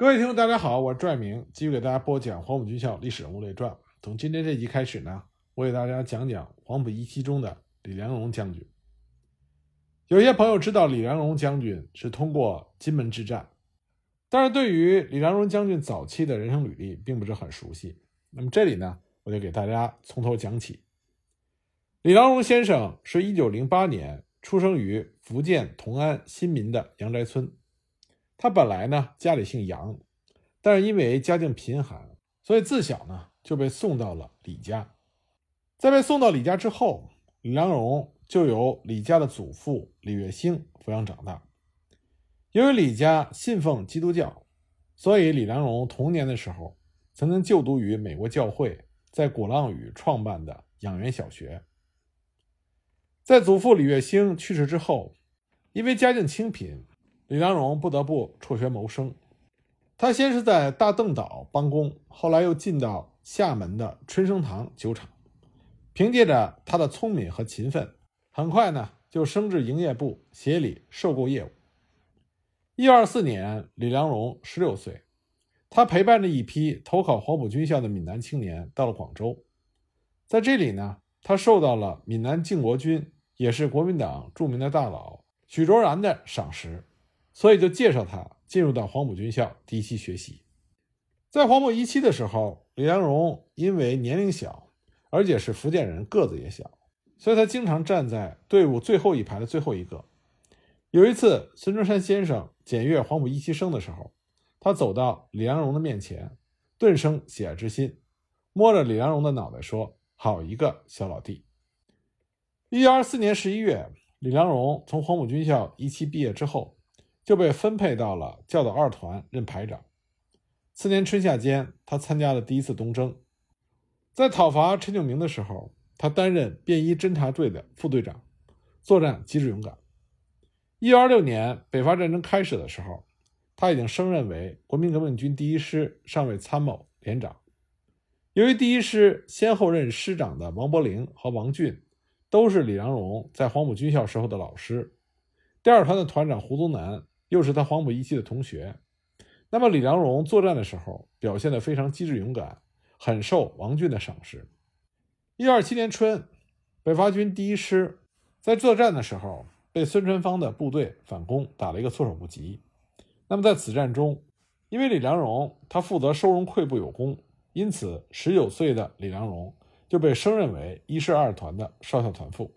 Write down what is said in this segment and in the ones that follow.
各位听众，大家好，我是拽明，继续给大家播讲黄埔军校历史人物列传。从今天这集开始呢，我给大家讲讲黄埔一期中的李良荣将军。有些朋友知道李良荣将军是通过金门之战，但是对于李良荣将军早期的人生履历并不是很熟悉。那么这里呢，我就给大家从头讲起。李良荣先生是一九零八年出生于福建同安新民的杨宅村。他本来呢家里姓杨，但是因为家境贫寒，所以自小呢就被送到了李家。在被送到李家之后，李良荣就由李家的祖父李月兴抚养长大。由于李家信奉基督教，所以李良荣童年的时候曾经就读于美国教会在鼓浪屿创办的养元小学。在祖父李月兴去世之后，因为家境清贫。李良荣不得不辍学谋生，他先是在大邓岛帮工，后来又进到厦门的春生堂酒厂。凭借着他的聪明和勤奋，很快呢就升至营业部协理收购业务。一二四年，李良荣十六岁，他陪伴着一批投考黄埔军校的闽南青年到了广州，在这里呢，他受到了闽南靖国军，也是国民党著名的大佬许卓然的赏识。所以就介绍他进入到黄埔军校第一期学习。在黄埔一期的时候，李良荣因为年龄小，而且是福建人，个子也小，所以他经常站在队伍最后一排的最后一个。有一次，孙中山先生检阅黄埔一期生的时候，他走到李良荣的面前，顿生喜爱之心，摸着李良荣的脑袋说：“好一个小老弟。”一九二四年十一月，李良荣从黄埔军校一期毕业之后。就被分配到了教导二团任排长。次年春夏间，他参加了第一次东征，在讨伐陈炯明的时候，他担任便衣侦察队的副队长，作战机智勇敢。一九二六年北伐战争开始的时候，他已经升任为国民革命军第一师上尉参谋连长。由于第一师先后任师长的王伯龄和王俊，都是李良荣在黄埔军校时候的老师，第二团的团长胡宗南。又是他黄埔一期的同学，那么李良荣作战的时候表现得非常机智勇敢，很受王俊的赏识。一二七年春，北伐军第一师在作战的时候被孙传芳的部队反攻打了一个措手不及。那么在此战中，因为李良荣他负责收容溃部有功，因此十九岁的李良荣就被升任为一师二团的少校团副。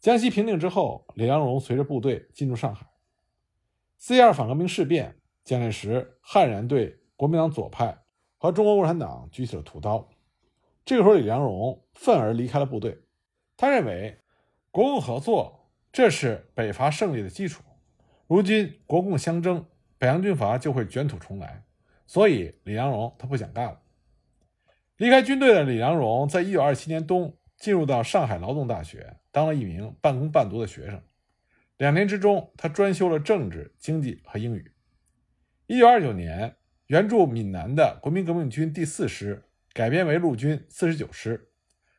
江西平定之后，李良荣随着部队进入上海。四一二反革命事变，蒋介石悍然对国民党左派和中国共产党举起了屠刀。这个时候，李良荣愤而离开了部队。他认为，国共合作这是北伐胜利的基础。如今国共相争，北洋军阀就会卷土重来。所以，李良荣他不想干了。离开军队的李良荣，在一九二七年冬进入到上海劳动大学，当了一名半工半读的学生。两年之中，他专修了政治、经济和英语。一九二九年，援助闽南的国民革命军第四师改编为陆军四十九师，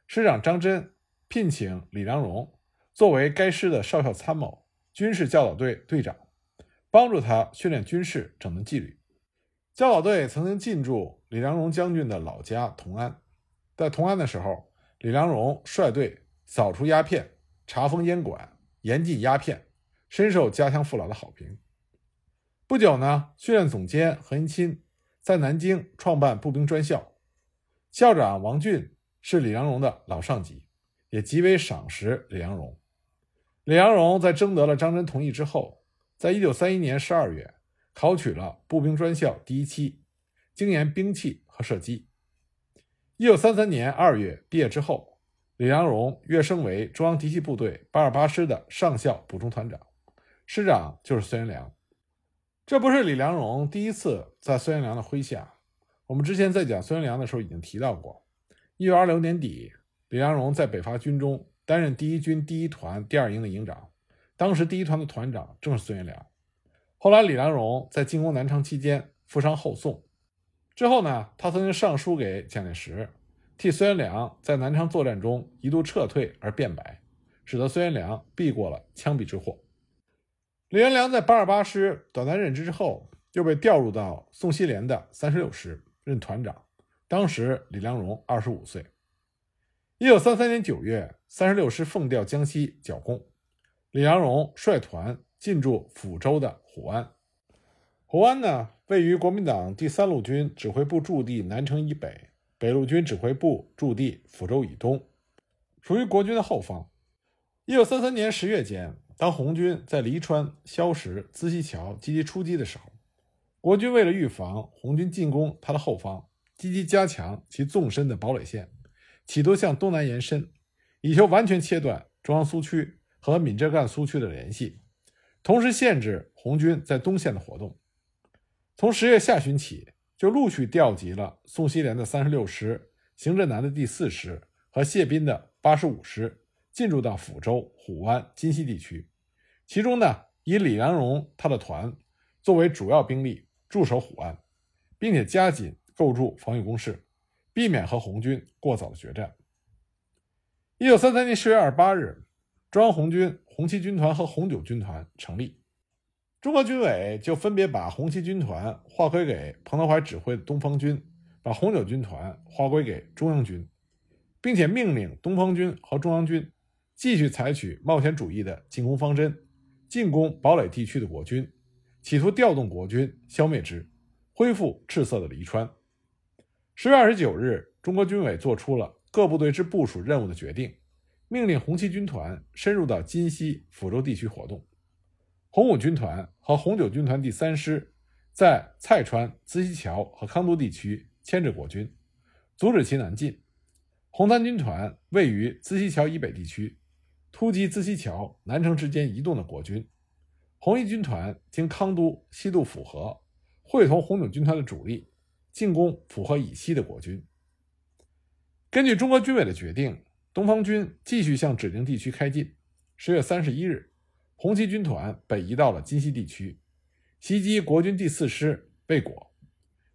师长张真聘请李良荣作为该师的少校参谋、军事教导队队长，帮助他训练军事、整顿纪律。教导队曾经进驻李良荣将军的老家同安，在同安的时候，李良荣率队扫除鸦片、查封烟馆、严禁鸦片。深受家乡父老的好评。不久呢，训练总监何应钦在南京创办步兵专校，校长王俊是李良荣的老上级，也极为赏识李良荣。李良荣在征得了张真同意之后，在一九三一年十二月考取了步兵专校第一期，精研兵器和射击。一九三三年二月毕业之后，李良荣跃升为中央嫡系部队八二八师的上校补充团长。师长就是孙元良，这不是李良荣第一次在孙元良的麾下。我们之前在讲孙元良的时候已经提到过，一九二六年底，李良荣在北伐军中担任第一军第一团第二营的营长，当时第一团的团长正是孙元良。后来，李良荣在进攻南昌期间负伤后送，之后呢，他曾经上书给蒋介石，替孙元良在南昌作战中一度撤退而辩白，使得孙元良避过了枪毙之祸。李元良在八二八师短暂任职之后，又被调入到宋希濂的三十六师任团长，当时李良荣二十五岁。一九三三年九月，三十六师奉调江西剿共，李良荣率团进驻抚州的虎安。虎安呢，位于国民党第三路军指挥部驻地南城以北，北路军指挥部驻地抚州以东，属于国军的后方。一九三三年十月间，当红军在黎川、萧石、资溪桥积极出击的时候，国军为了预防红军进攻他的后方，积极加强其纵深的堡垒线。企图向东南延伸，以求完全切断中央苏区和闽浙赣苏区的联系，同时限制红军在东线的活动。从十月下旬起，就陆续调集了宋希濂的三十六师、邢振南的第四师和谢斌的八十五师，进驻到抚州、虎湾、金溪地区。其中呢，以李良荣他的团作为主要兵力驻守虎安，并且加紧构筑防御工事。避免和红军过早的决战。一九三三年十月二十八日，中央红军红七军团和红九军团成立，中国军委就分别把红七军团划归给彭德怀指挥的东方军，把红九军团划归给中央军，并且命令东方军和中央军继续采取冒险主义的进攻方针，进攻堡垒地区的国军，企图调动国军消灭之，恢复赤色的黎川。十月二十九日，中国军委做出了各部队之部署任务的决定，命令红七军团深入到金溪、抚州地区活动；红五军团和红九军团第三师在蔡川、资溪桥和康都地区牵制国军，阻止其南进；红三军团位于资溪桥以北地区，突击资溪桥、南城之间移动的国军；红一军团经康都西渡抚河，会同红九军团的主力。进攻府河以西的国军。根据中国军委的决定，东方军继续向指定地区开进。十月三十一日，红七军团北移到了金溪地区，袭击国军第四师，未果。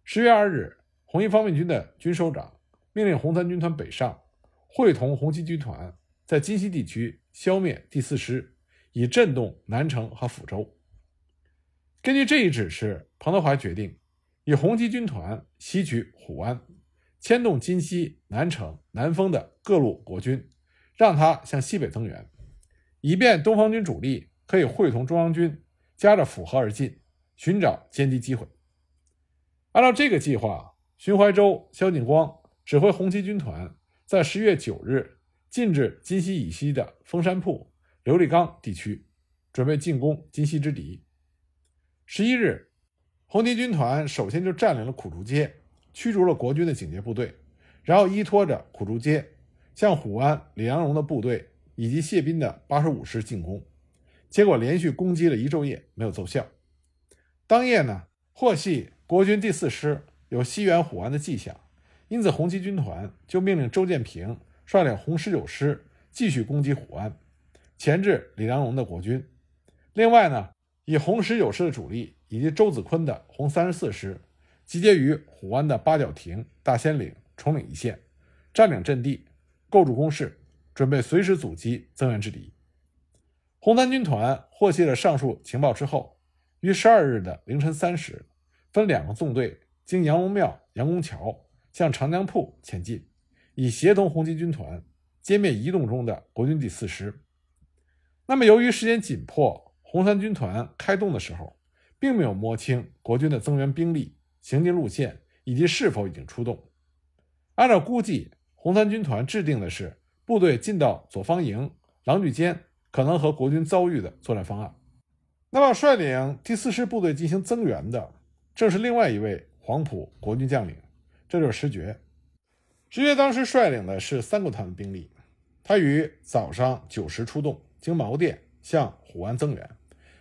十月二日，红一方面军的军首长命令红三军团北上，会同红七军团在金溪地区消灭第四师，以震动南城和抚州。根据这一指示，彭德怀决定。以红七军团西取虎湾，牵动金溪、南城、南丰的各路国军，让他向西北增援，以便东方军主力可以会同中央军夹着抚河而进，寻找歼敌机会。按照这个计划，荀怀洲、萧劲光指挥红七军团在十月九日进至金溪以西的枫山铺、刘立刚地区，准备进攻金溪之敌。十一日。红七军团首先就占领了苦竹街，驱逐了国军的警戒部队，然后依托着苦竹街，向虎安李良荣的部队以及谢斌的八十五师进攻。结果连续攻击了一昼夜，没有奏效。当夜呢，获悉国军第四师有西援虎安的迹象，因此红七军团就命令周建平率领红十九师继续攻击虎安，钳制李良荣的国军。另外呢，以红十九师的主力。以及周子坤的红三十四师集结于虎安的八角亭、大仙岭、崇岭一线，占领阵地，构筑工事，准备随时阻击增援之敌。红三军团获悉了上述情报之后，于十二日的凌晨三时，分两个纵队经杨龙庙、杨公桥向长江铺前进，以协同红七军团歼灭移动中的国军第四师。那么，由于时间紧迫，红三军团开动的时候。并没有摸清国军的增援兵力、行进路线以及是否已经出动。按照估计，红三军团制定的是部队进到左方营、狼聚间可能和国军遭遇的作战方案。那么，率领第四师部队进行增援的，正是另外一位黄埔国军将领，这就是石觉。石觉当时率领的是三个团的兵力，他于早上九时出动，经毛店向虎安增援。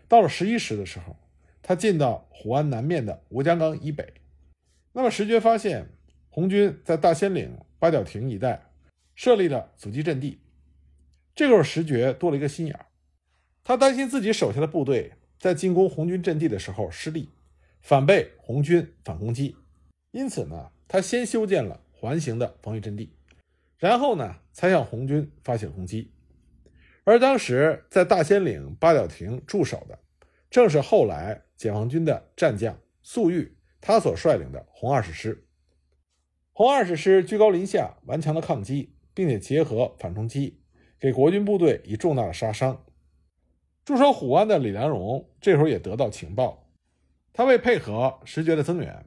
到了十一时的时候。他进到虎安南面的吴江岗以北，那么石觉发现红军在大仙岭、八角亭一带设立了阻击阵地。这个时候，石觉多了一个心眼他担心自己手下的部队在进攻红军阵地的时候失利，反被红军反攻击，因此呢，他先修建了环形的防御阵地，然后呢，才向红军发起攻击。而当时在大仙岭、八角亭驻守的，正是后来。解放军的战将粟裕他所率领的红二十师。红二十师居高临下，顽强的抗击，并且结合反冲击，给国军部队以重大的杀伤。驻守虎湾的李良荣这时候也得到情报，他为配合石觉的增援，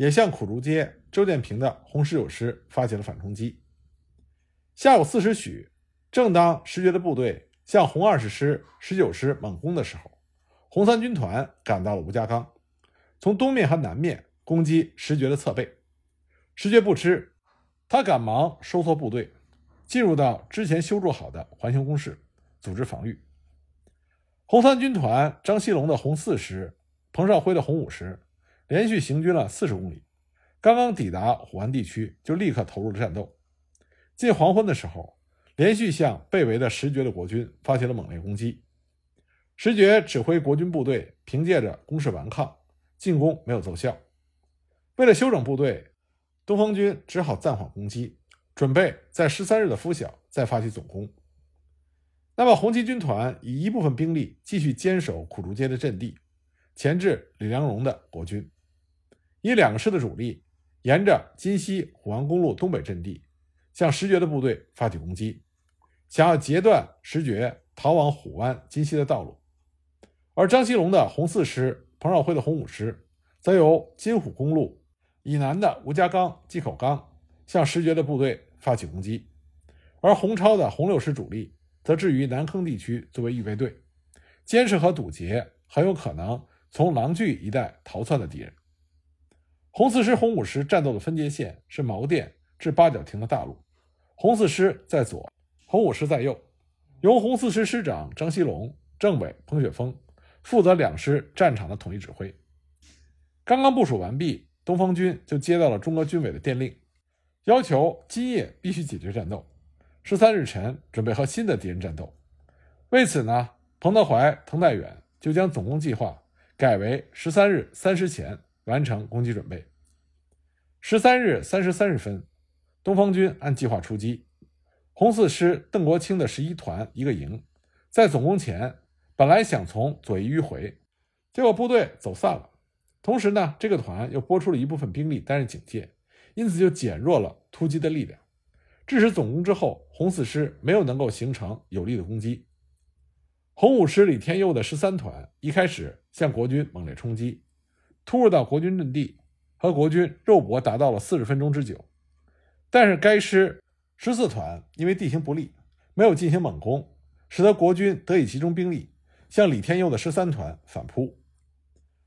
也向苦竹街周建平的红十九师发起了反冲击。下午四时许，正当石觉的部队向红二十师、十九师猛攻的时候，红三军团赶到了吴家岗，从东面和南面攻击石觉的侧背。石觉不知，他赶忙收缩部队，进入到之前修筑好的环形工事，组织防御。红三军团张锡龙的红四师、彭绍辉的红五师连续行军了四十公里，刚刚抵达虎安地区，就立刻投入了战斗。近黄昏的时候，连续向被围的石觉的国军发起了猛烈攻击。石觉指挥国军部队凭借着攻势顽抗，进攻没有奏效。为了休整部队，东方军只好暂缓攻击，准备在十三日的拂晓再发起总攻。那么，红七军团以一部分兵力继续坚守苦竹街的阵地，钳制李良荣的国军；以两个师的主力，沿着金溪虎湾公路东北阵地，向石觉的部队发起攻击，想要截断石觉逃往虎湾、金溪的道路。而张锡龙的红四师、彭绍辉的红五师，则由金虎公路以南的吴家岗、季口岗向石觉的部队发起攻击，而洪超的红六师主力。则置于南坑地区作为预备队，监视和堵截很有可能从狼聚一带逃窜的敌人。红四师、红五师战斗的分界线是毛店至八角亭的大路，红四师在左，红五师在右，由红四师师长张锡龙、政委彭雪枫负责两师战场的统一指挥。刚刚部署完毕，东方军就接到了中国军委的电令，要求今夜必须解决战斗。十三日晨，准备和新的敌人战斗。为此呢，彭德怀、滕代远就将总攻计划改为十三日三时前完成攻击准备。十三日三时三十分，东方军按计划出击。红四师邓国清的十一团一个营，在总攻前本来想从左翼迂回，结果部队走散了。同时呢，这个团又拨出了一部分兵力担任警戒，因此就减弱了突击的力量。致使总攻之后，红四师没有能够形成有力的攻击。红五师李天佑的十三团一开始向国军猛烈冲击，突入到国军阵地，和国军肉搏达到了四十分钟之久。但是该师十四团因为地形不利，没有进行猛攻，使得国军得以集中兵力向李天佑的十三团反扑。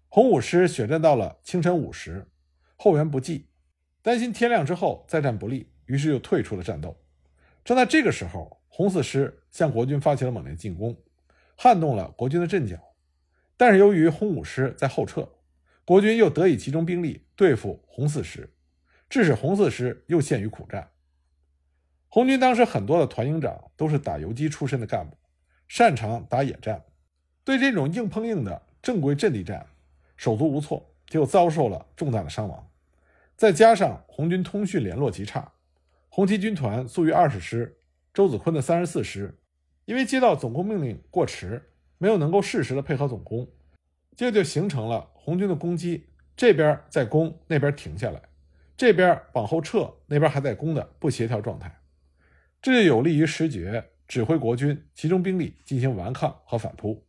红五师血战到了清晨五时，后援不济，担心天亮之后再战不利。于是又退出了战斗。正在这个时候，红四师向国军发起了猛烈进攻，撼动了国军的阵脚。但是由于红五师在后撤，国军又得以集中兵力对付红四师，致使红四师又陷于苦战。红军当时很多的团营长都是打游击出身的干部，擅长打野战，对这种硬碰硬的正规阵地战手足无措，就遭受了重大的伤亡。再加上红军通讯联络极差。红七军团粟裕二十师、周子坤的三十四师，因为接到总攻命令过迟，没有能够适时的配合总攻，这就形成了红军的攻击这边在攻，那边停下来，这边往后撤，那边还在攻的不协调状态，这就有利于石觉指挥国军集中兵力进行顽抗和反扑。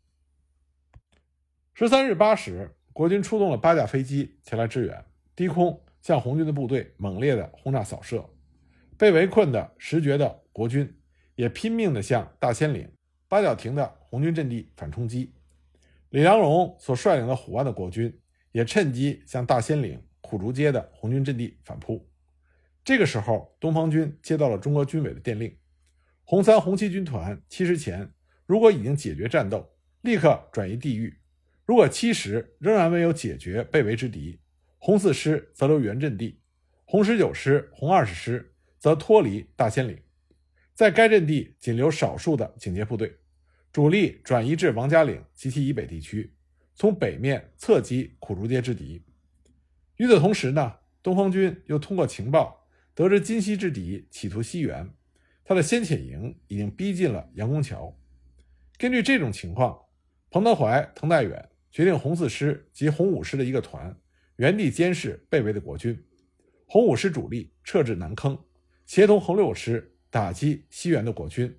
十三日八时，国军出动了八架飞机前来支援，低空向红军的部队猛烈的轰炸扫射。被围困的石觉的国军也拼命的向大仙岭、八角亭的红军阵地反冲击。李良荣所率领的虎湾的国军也趁机向大仙岭、苦竹街的红军阵地反扑。这个时候，东方军接到了中国军委的电令：红三、红七军团七时前如果已经解决战斗，立刻转移地域；如果七时仍然没有解决被围之敌，红四师则留原阵地，红十九师、红二十师。则脱离大仙岭，在该阵地仅留少数的警戒部队，主力转移至王家岭及其以北地区，从北面侧击苦竹街之敌。与此同时呢，东方军又通过情报得知金溪之敌企图西援，他的先遣营已经逼近了杨公桥。根据这种情况，彭德怀、滕代远决定红四师及红五师的一个团原地监视被围的国军。红五师主力撤至南坑，协同红六师打击西援的国军。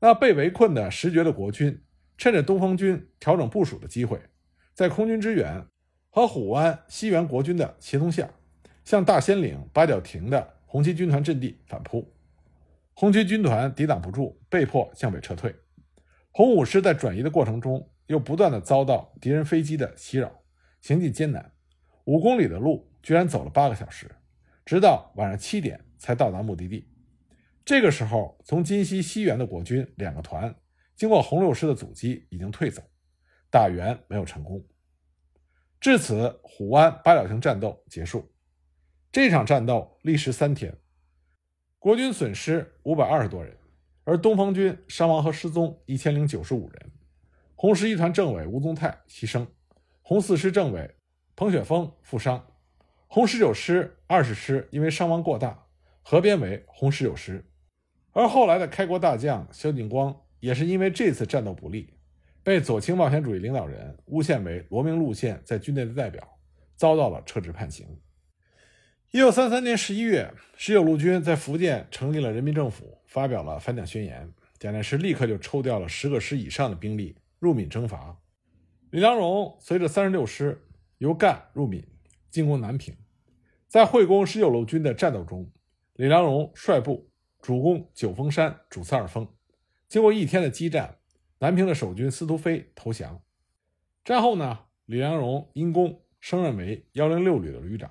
那被围困的石觉的国军，趁着东方军调整部署的机会，在空军支援和虎湾西援国军的协同下，向大仙岭八角亭的红七军团阵地反扑。红七军团抵挡不住，被迫向北撤退。红五师在转移的过程中，又不断的遭到敌人飞机的袭扰，行进艰难。五公里的路居然走了八个小时，直到晚上七点才到达目的地。这个时候，从金溪西援的国军两个团，经过红六师的阻击，已经退走，打援没有成功。至此，虎湾八角亭战斗结束。这场战斗历时三天，国军损失五百二十多人，而东方军伤亡和失踪一千零九十五人。红十一团政委吴宗泰牺牲，红四师政委彭雪枫负伤，红十九师、二十师因为伤亡过大，合编为红十九师。而后来的开国大将萧劲光也是因为这次战斗不利，被左倾冒险主义领导人诬陷为罗明路线在军内的代表，遭到了撤职判刑。一九三三年十一月，十九路军在福建成立了人民政府，发表了反蒋宣言。蒋介石立刻就抽调了十个师以上的兵力入闽征伐。李良荣随着三十六师由赣入闽，进攻南平。在会攻十九路军的战斗中，李良荣率部。主攻九峰山、主次二峰，经过一天的激战，南平的守军司徒飞投降。战后呢，李良荣因功升任为幺零六旅的旅长。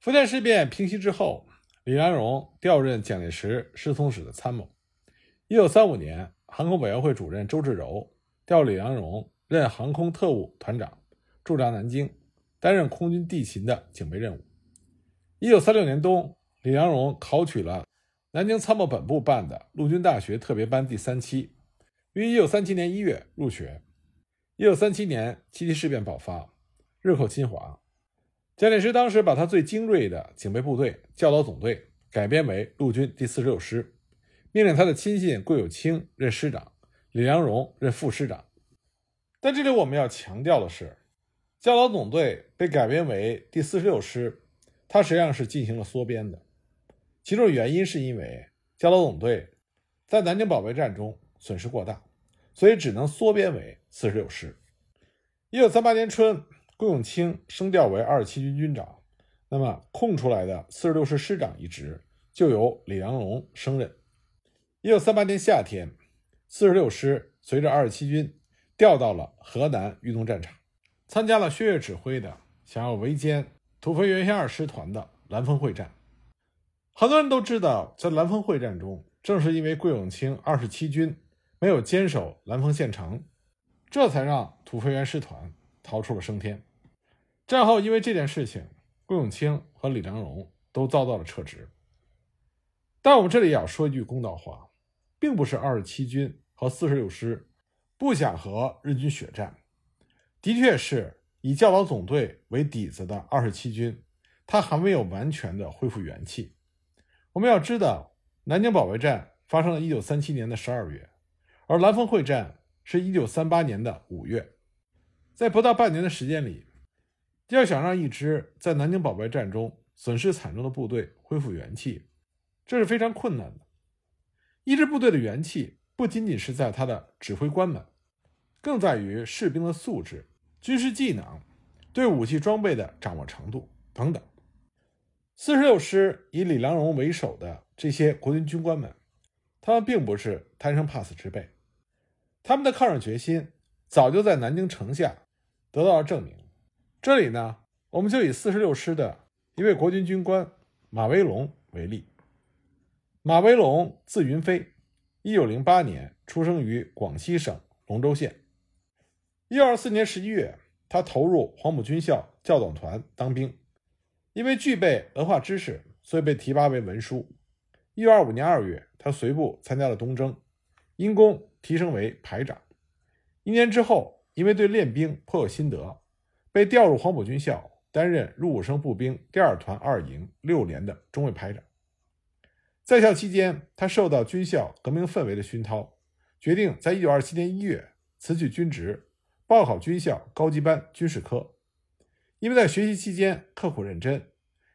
福建事变平息之后，李良荣调任蒋介石侍从室的参谋。一九三五年，航空委员会主任周至柔调李良荣任航空特务团长，驻扎南京，担任空军地勤的警备任务。一九三六年冬，李良荣考取了。南京参谋本部办的陆军大学特别班第三期，于一九三七年一月入学。一九三七年七七事变爆发，日寇侵华，蒋介石当时把他最精锐的警备部队教导总队改编为陆军第四十六师，命令他的亲信桂有清任师长，李良荣任副师长。但这里我们要强调的是，教导总队被改编为第四十六师，它实际上是进行了缩编的。其中原因是因为教导总队在南京保卫战中损失过大，所以只能缩编为四十六师。一九三八年春，顾永清升调为二十七军军长，那么空出来的四十六师师长一职就由李良龙升任。一九三八年夏天，四十六师随着二十七军调到了河南豫东战场，参加了薛岳指挥的想要围歼土肥原先二师团的兰峰会战。很多人都知道，在兰峰会战中，正是因为桂永清二十七军没有坚守兰峰县城，这才让土肥原师团逃出了升天。战后，因为这件事情，桂永清和李良荣都遭到了撤职。但我们这里要说一句公道话，并不是二十七军和四十六师不想和日军血战，的确是以教导总队为底子的二十七军，他还没有完全的恢复元气。我们要知道，南京保卫战发生了一九三七年的十二月，而兰峰会战是一九三八年的五月，在不到半年的时间里，要想让一支在南京保卫战中损失惨重的部队恢复元气，这是非常困难的。一支部队的元气不仅仅是在他的指挥官们，更在于士兵的素质、军事技能、对武器装备的掌握程度等等。四十六师以李良荣为首的这些国军军官们，他们并不是贪生怕死之辈，他们的抗日决心早就在南京城下得到了证明。这里呢，我们就以四十六师的一位国军军官马维龙为例。马维龙字云飞，一九零八年出生于广西省龙州县。一九二四年十一月，他投入黄埔军校教导团当兵。因为具备文化知识，所以被提拔为文书。一九二五年二月，他随部参加了东征，因功提升为排长。一年之后，因为对练兵颇有心得，被调入黄埔军校，担任入伍生步兵第二团二营六连的中尉排长。在校期间，他受到军校革命氛围的熏陶，决定在一九二七年一月辞去军职，报考军校高级班军事科。因为在学习期间刻苦认真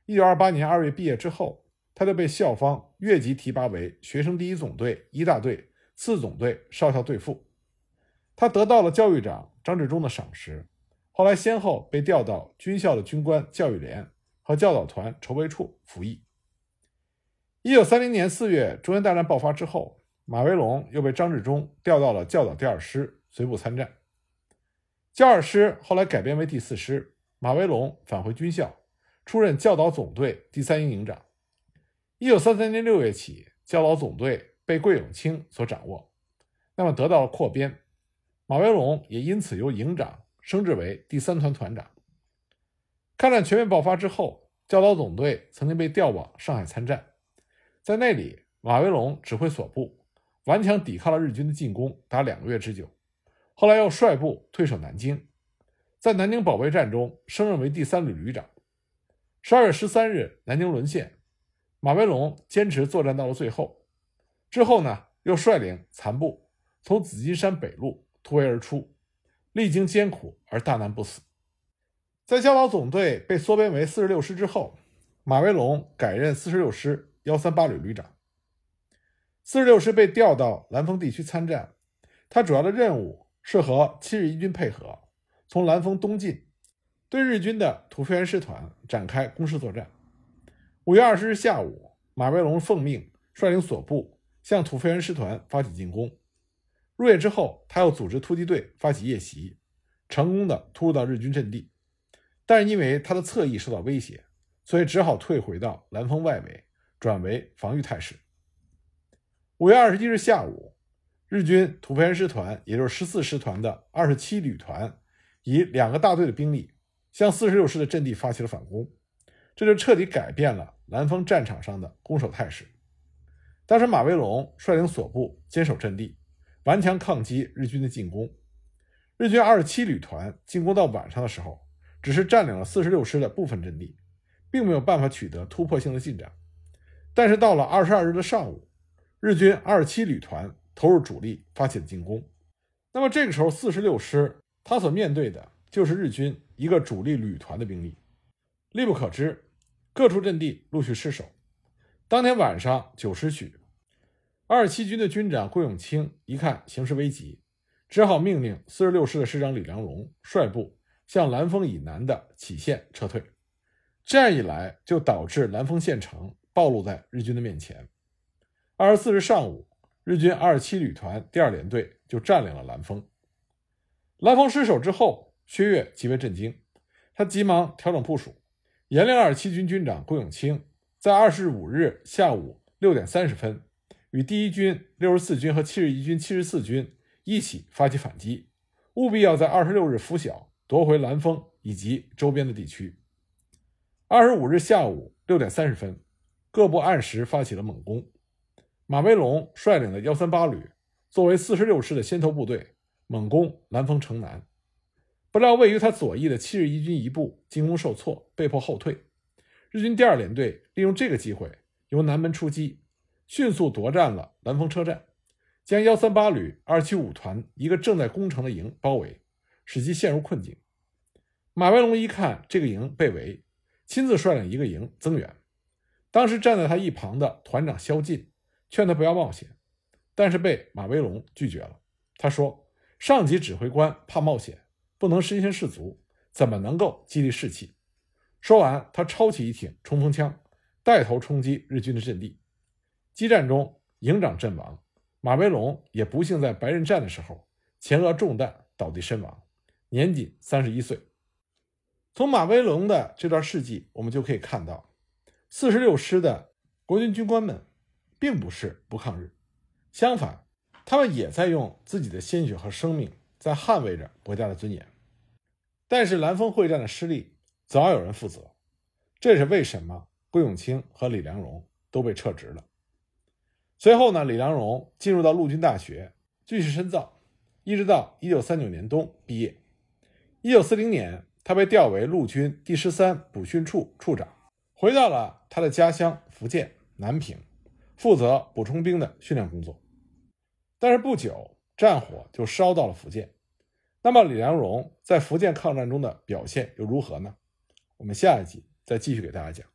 ，1928年2月毕业之后，他就被校方越级提拔为学生第一总队一大队次总队少校队副。他得到了教育长张治中的赏识，后来先后被调到军校的军官教育连和教导团筹备处服役。1930年4月，中原大战爆发之后，马维龙又被张治中调到了教导第二师，随部参战。教二师后来改编为第四师，马维龙返回军校，出任教导总队第三营营长。1933年6月起，教导总队被桂永清所掌握，那么得到了扩编。马维龙也因此由营长升至为第三团团长。抗战全面爆发之后，教导总队曾经被调往上海参战，在那里，马维龙指挥所部顽强抵抗了日军的进攻达两个月之久，后来又率部退守南京，在南京保卫战中升任为第三旅旅长。十二月十三日，南京沦陷，马维龙坚持作战到了最后，之后呢，又率领残部从紫金山北路。突围而出，历经艰苦而大难不死。在教导总队被缩编为四十六师之后，马维龙改任四十六师幺三八旅旅长。四十六师被调到兰丰地区参战，他主要的任务是和七日一军配合，从兰丰东进，对日军的土肥原师团展开攻势作战。五月二十日下午，马维龙奉命率领所部向土肥原师团发起进攻。入夜之后，他又组织突击队发起夜袭，成功的突入到日军阵地。但是因为他的侧翼受到威胁，所以只好退回到兰峰外围，转为防御态势。五月二十一日下午，日军土肥原师团，也就是十四师团的二十七旅团，以两个大队的兵力向四十六师的阵地发起了反攻，这就彻底改变了南方战场上的攻守态势。当时马维龙率领所部坚守阵地。顽强抗击日军的进攻，日军二十七旅团进攻到晚上的时候，只是占领了四十六师的部分阵地，并没有办法取得突破性的进展。但是到了二十二日的上午，日军二十七旅团投入主力发起了进攻。那么这个时候，四十六师他所面对的就是日军一个主力旅团的兵力，力不可支，各处阵地陆续失守。当天晚上九时许。二十七军的军长桂永清一看形势危急，只好命令四十六师的师长李良荣率部向兰丰以南的杞县撤退。这样一来，就导致兰丰县城暴露在日军的面前。二十四日上午，日军二十七旅团第二联队就占领了兰丰。兰峰失守之后，薛岳极为震惊，他急忙调整部署，严令二十七军军长郭永清在二十五日下午六点三十分。与第一军、六十四军和七十一军、七十四军一起发起反击，务必要在二十六日拂晓夺回兰丰以及周边的地区。二十五日下午六点三十分，各部按时发起了猛攻。马威龙率领的幺三八旅作为四十六师的先头部队，猛攻兰丰城南。不料位于他左翼的七十一军一部进攻受挫，被迫后退。日军第二联队利用这个机会由南门出击。迅速夺占了兰丰车站，将幺三八旅二七五团一个正在攻城的营包围，使其陷入困境。马威龙一看这个营被围，亲自率领一个营增援。当时站在他一旁的团长萧劲劝他不要冒险，但是被马威龙拒绝了。他说：“上级指挥官怕冒险，不能身先士卒，怎么能够激励士气？”说完，他抄起一挺冲锋枪，带头冲击日军的阵地。激战中，营长阵亡，马威龙也不幸在白刃战的时候前额中弹倒地身亡，年仅三十一岁。从马威龙的这段事迹，我们就可以看到，四十六师的国军军官们并不是不抗日，相反，他们也在用自己的鲜血和生命在捍卫着国家的尊严。但是兰峰会战的失利，早有人负责，这是为什么郭永清和李良荣都被撤职了。随后呢，李良荣进入到陆军大学继续深造，一直到一九三九年冬毕业。一九四零年，他被调为陆军第十三补训处处长，回到了他的家乡福建南平，负责补充兵的训练工作。但是不久，战火就烧到了福建。那么，李良荣在福建抗战中的表现又如何呢？我们下一集再继续给大家讲。